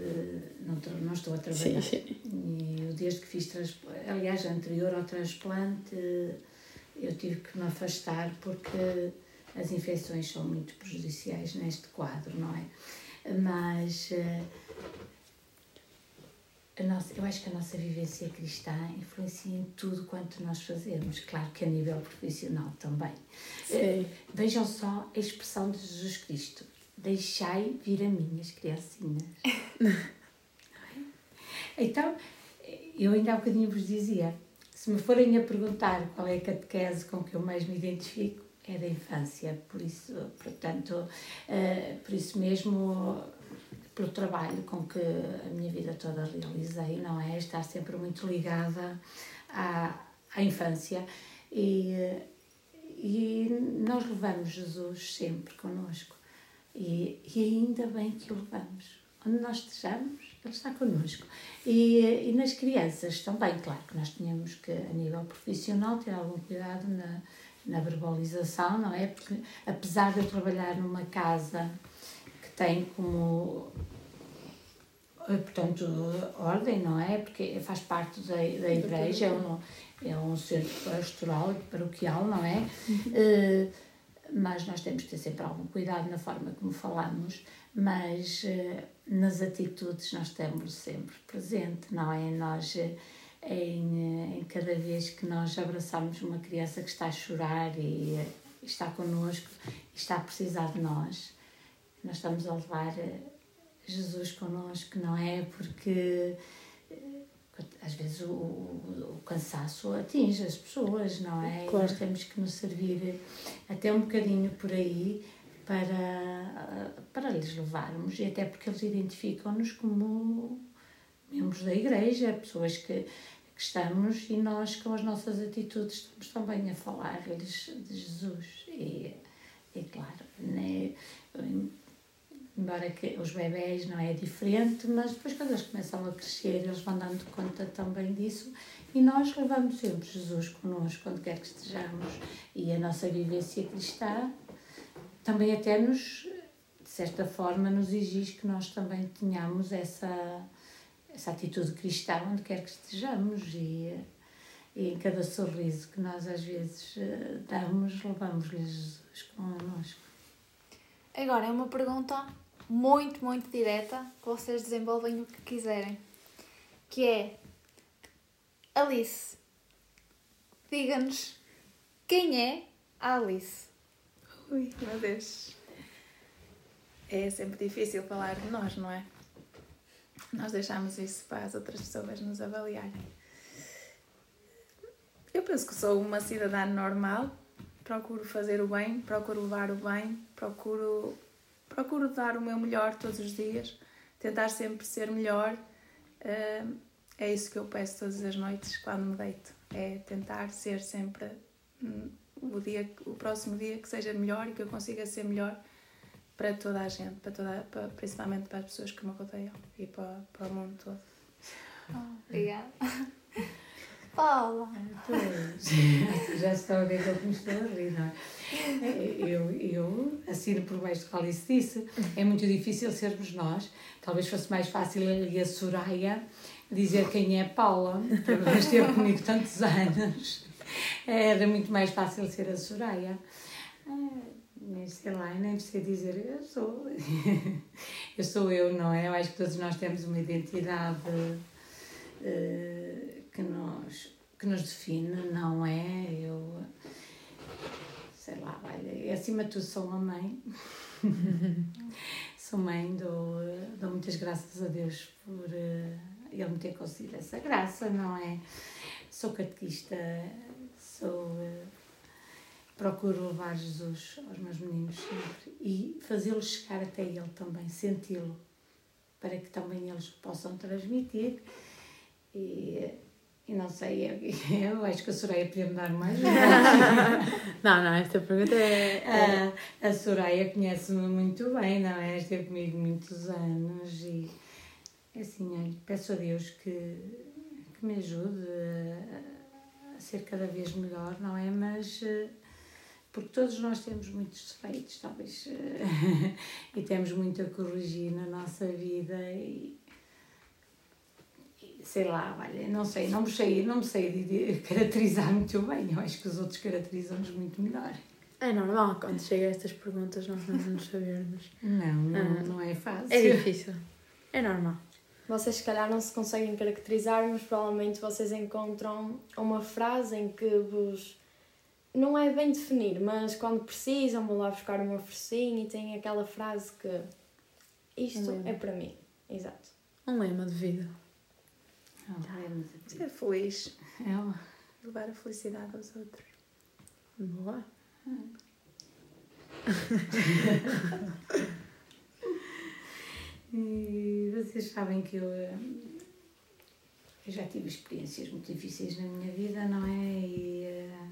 não, não estou a trabalhar. Sim, sim. E eu, desde que fiz transplante, aliás, anterior ao transplante, eu tive que me afastar porque as infecções são muito prejudiciais neste quadro, não é? Mas eh, nossa, eu acho que a nossa vivência cristã influencia em tudo quanto nós fazemos, claro que a nível profissional também. Eh, Vejam só a expressão de Jesus Cristo: Deixai vir a mim as criancinhas. então, eu ainda há bocadinho vos dizia: se me forem a perguntar qual é a catequese com que eu mais me identifico, é da infância. Por isso, portanto, eh, por isso mesmo pelo trabalho com que a minha vida toda realizei, não é? Estar sempre muito ligada à, à infância e, e nós levamos Jesus sempre connosco e, e ainda bem que o levamos. Onde nós estejamos, Ele está connosco. E, e nas crianças também, claro que nós tínhamos que, a nível profissional, ter algum cuidado na, na verbalização, não é? Porque apesar de eu trabalhar numa casa tem como eh, portanto, ordem, não é? Porque faz parte da, da igreja, é um, é um centro pastoral e paroquial, não é? Eh, mas nós temos que ter sempre algum cuidado na forma como falamos, mas eh, nas atitudes nós temos sempre presente, não é? Nós, em, em cada vez que nós abraçamos uma criança que está a chorar e está connosco e está a precisar de nós, nós estamos a levar eh, Jesus connosco, não é? Porque eh, às vezes o, o, o cansaço atinge as pessoas, não é? E Claro. nós temos que nos servir até um bocadinho por aí para, para lhes levarmos, e até porque eles identificam-nos como membros da igreja, pessoas que, que estamos e nós, com as nossas atitudes, estamos também a falar-lhes de Jesus. E, e claro, né, embora que os bebés não é diferente, mas depois quando eles começam a crescer, eles vão dando conta também disso e nós levamos sempre Jesus connosco, quando quer que estejamos. E a nossa vivência cristã também até nos, de certa forma, nos exige que nós também tenhamos essa, essa atitude cristã onde quer que estejamos e, e em cada sorriso que nós às vezes damos, levamos-lhe Jesus connosco. Agora é uma pergunta muito, muito direta, que vocês desenvolvem o que quiserem. Que é, Alice, diga-nos quem é a Alice? Ui, meu Deus. É sempre difícil falar de nós, não é? Nós deixamos isso para as outras pessoas nos avaliarem. Eu penso que sou uma cidadã normal, procuro fazer o bem, procuro levar o bem, procuro, procuro dar o meu melhor todos os dias, tentar sempre ser melhor. É isso que eu peço todas as noites quando me deito. É tentar ser sempre hum, o, dia, o próximo dia que seja melhor e que eu consiga ser melhor para toda a gente, para toda, para, principalmente para as pessoas que me rodeiam e para, para o mundo todo. Obrigada. Paula. Pois, já estão a ver me estou a rir, não é? Eu, eu assino por baixo do que Alice disse, é muito difícil sermos nós. Talvez fosse mais fácil ali a Soraya dizer quem é Paula, que ela esteve comigo tantos anos. Era muito mais fácil ser a Soraya. Ah, Nem sei lá, nem sei dizer, eu sou. Eu sou eu, não é? Eu acho que todos nós temos uma identidade eh, que nos, que nos define, não é? Eu, sei lá, olha, acima de tudo sou uma mãe. sou mãe, dou, dou muitas graças a Deus por eh, Ele me ter concedido essa graça, não é? Sou catequista, sou. eh, procuro levar Jesus aos meus meninos sempre e fazê-los chegar até Ele também, senti-lo, para que também eles possam transmitir. E, e não sei, eu, eu acho que a Soraya podia me dar mais. Não, não, esta pergunta é. é- a, a Soraya conhece-me muito bem, não é? Esteve comigo muitos anos e assim, olha, peço a Deus que, que me ajude a, a ser cada vez melhor, não é? Mas eh, porque todos nós temos muitos defeitos, talvez, eh, e temos muito a corrigir na nossa vida e sei lá, olha, não sei, não me sei, não me sei de- de caracterizar muito bem. Eu acho que os outros caracterizam-nos muito melhor. É normal quando chega a estas perguntas nós não sabermos. Não, não, Ah. não é fácil. É difícil. É normal. Vocês se calhar não se conseguem caracterizar, mas provavelmente vocês encontram uma frase em que vos. Não é bem definir, mas quando precisam vão lá buscar uma forcinha e têm aquela frase que isto Um é para mim. Exato. Um lema de vida. Não, é Ser feliz. é Levar a felicidade aos outros. Boa. E vocês sabem que eu, eu já tive experiências muito difíceis na minha vida, não é? E eh,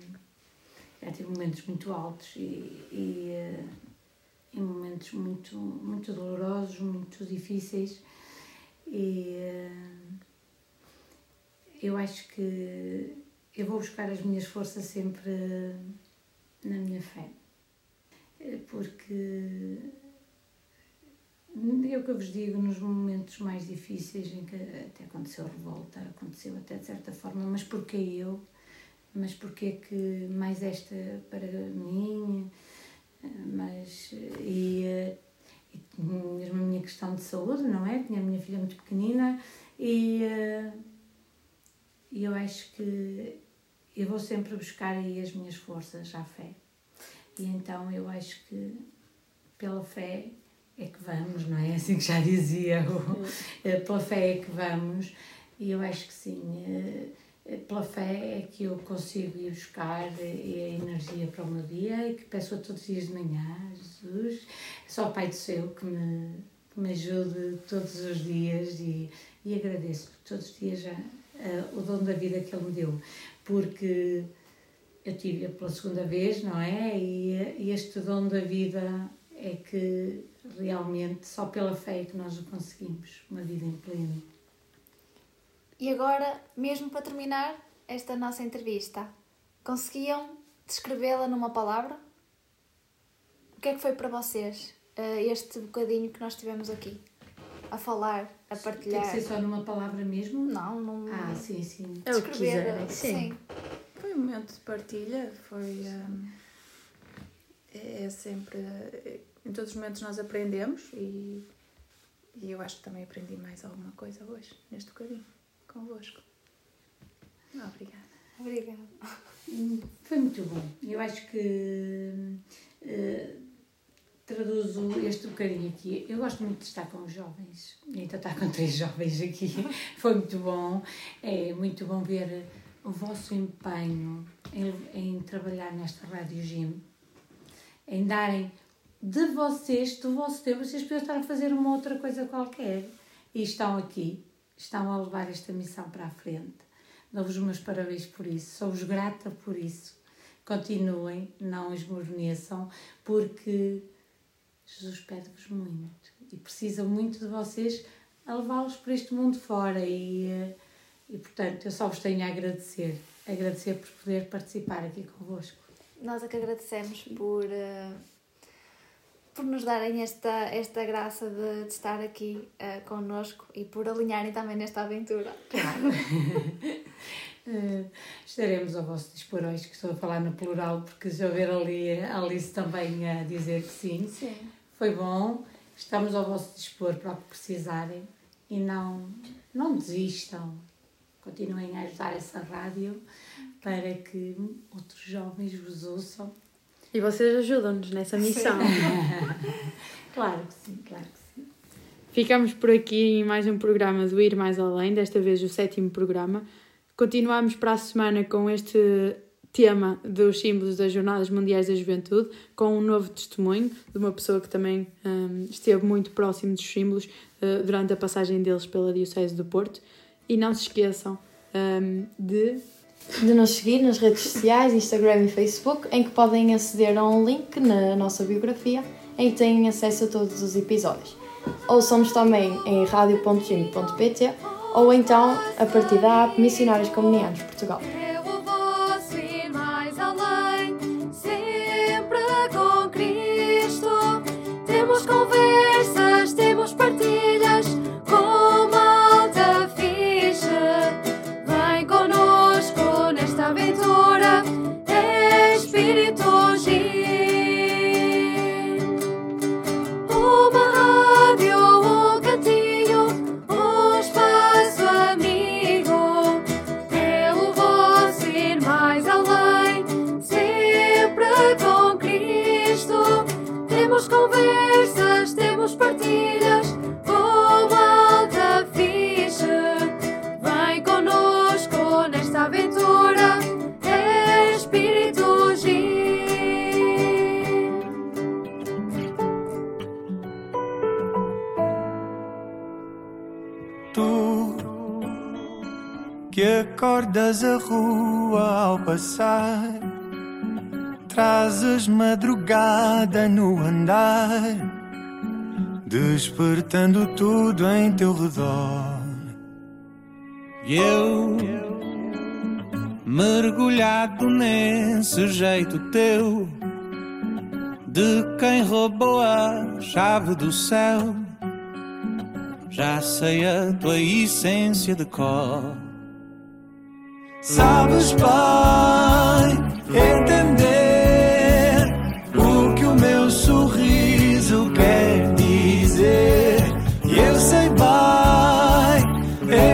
já tive momentos muito altos e, e, eh, e momentos muito, muito dolorosos, muito difíceis. E eh, eu acho que eu vou buscar as minhas forças sempre na minha fé. Porque é o que eu vos digo, nos momentos mais difíceis em que até aconteceu revolta, aconteceu até de certa forma, mas porquê eu? Mas porquê que mais esta para mim? Mas, e, e mesmo a minha questão de saúde, não é? Tinha a minha filha muito pequenina e, eh, e eu acho que eu vou sempre buscar aí as minhas forças à fé. E então eu acho que pela fé é que vamos, não é? Assim que já dizia, eh, pela fé é que vamos, e eu acho que sim, eh, eh, pela fé é que eu consigo ir buscar a energia para o meu dia e que peço a todos os dias de manhã, Jesus, só o Pai do Céu que me, que me ajude todos os dias e, e agradeço todos os dias já, eh, o dom da vida que Ele me deu, porque eu tive pela segunda vez, não é? E, e este dom da vida é que realmente só pela fé é que nós o conseguimos, uma vida em pleno. E agora, mesmo para terminar esta nossa entrevista, conseguiam descrevê-la numa palavra? O que é que foi para vocês eh, este bocadinho que nós tivemos aqui? A falar, a Tem partilhar? que ser só numa palavra mesmo? Não, não. Ah, sim, sim. É o que quiserem, sim. sim. Foi um momento de partilha, foi. hum, é, é sempre. é, em todos os momentos nós aprendemos e, e eu acho que também aprendi mais alguma coisa hoje, neste bocadinho, convosco. Obrigada. Obrigada. Hum, Foi muito bom. Eu acho que eh, traduzo este bocadinho aqui. Eu gosto muito de estar com os jovens. Então estar com três jovens aqui foi muito bom. É muito bom ver o vosso empenho em, em trabalhar nesta Rádio Gym, em darem de vocês, do vosso tempo, vocês podiam estar a fazer uma outra coisa qualquer e estão aqui, estão a levar esta missão para a frente. Dou-vos os meus parabéns por isso, sou-vos grata por isso. Continuem, não esmorneçam, porque Jesus pede-vos muito e precisa muito de vocês a levá-los para este mundo fora e, eh, e portanto eu só vos tenho a agradecer, agradecer por poder participar aqui convosco. Nós é que agradecemos por, eh, por nos darem esta, esta graça de, de estar aqui eh, connosco e por alinharem também nesta aventura. Eh, estaremos ao vosso dispor hoje, que estou a falar no plural, porque já ver ali a Alice também a dizer que sim. Sim. Foi bom, estamos ao vosso dispor para o que precisarem e não, não desistam. Continuem a ajudar essa rádio para que outros jovens vos ouçam. E vocês ajudam-nos nessa missão. Claro que sim, claro que sim. Ficamos por aqui em mais um programa do Ir Mais Além, desta vez o sétimo programa. Continuamos para a semana com este tema dos símbolos das Jornadas Mundiais da Juventude, com um novo testemunho de uma pessoa que também hum, esteve muito próximo dos símbolos eh, durante a passagem deles pela Diocese do Porto. E não se esqueçam hum, de de nos seguir nas redes sociais, Instagram e Facebook, em que podem aceder a um link na nossa biografia em que têm acesso a todos os episódios. Ouçam-nos também em radio.gym.pt ou então a partir da app Missionários Comunianos Portugal. Acordas a rua ao passar, trazes madrugada no andar, despertando tudo em teu redor. E eu, mergulhado nesse jeito teu, de quem roubou a chave do céu, já sei a tua essência de cor. Sabes, Pai, entender o que o meu sorriso quer dizer. E eu sei, Pai,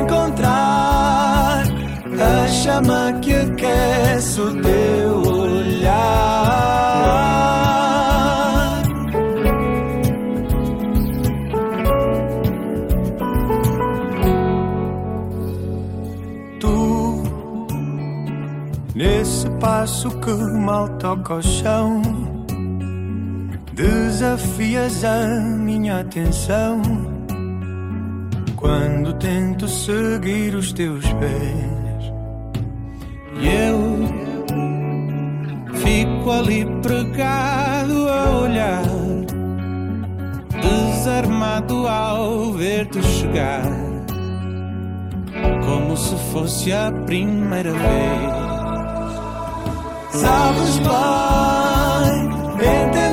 encontrar a chama passo que mal toca o chão, desafias a minha atenção. Quando tento seguir os teus pés, E eu fico ali pregado a olhar, desarmado ao ver-te chegar, como se fosse a primeira vez. Sabes, Pai, entender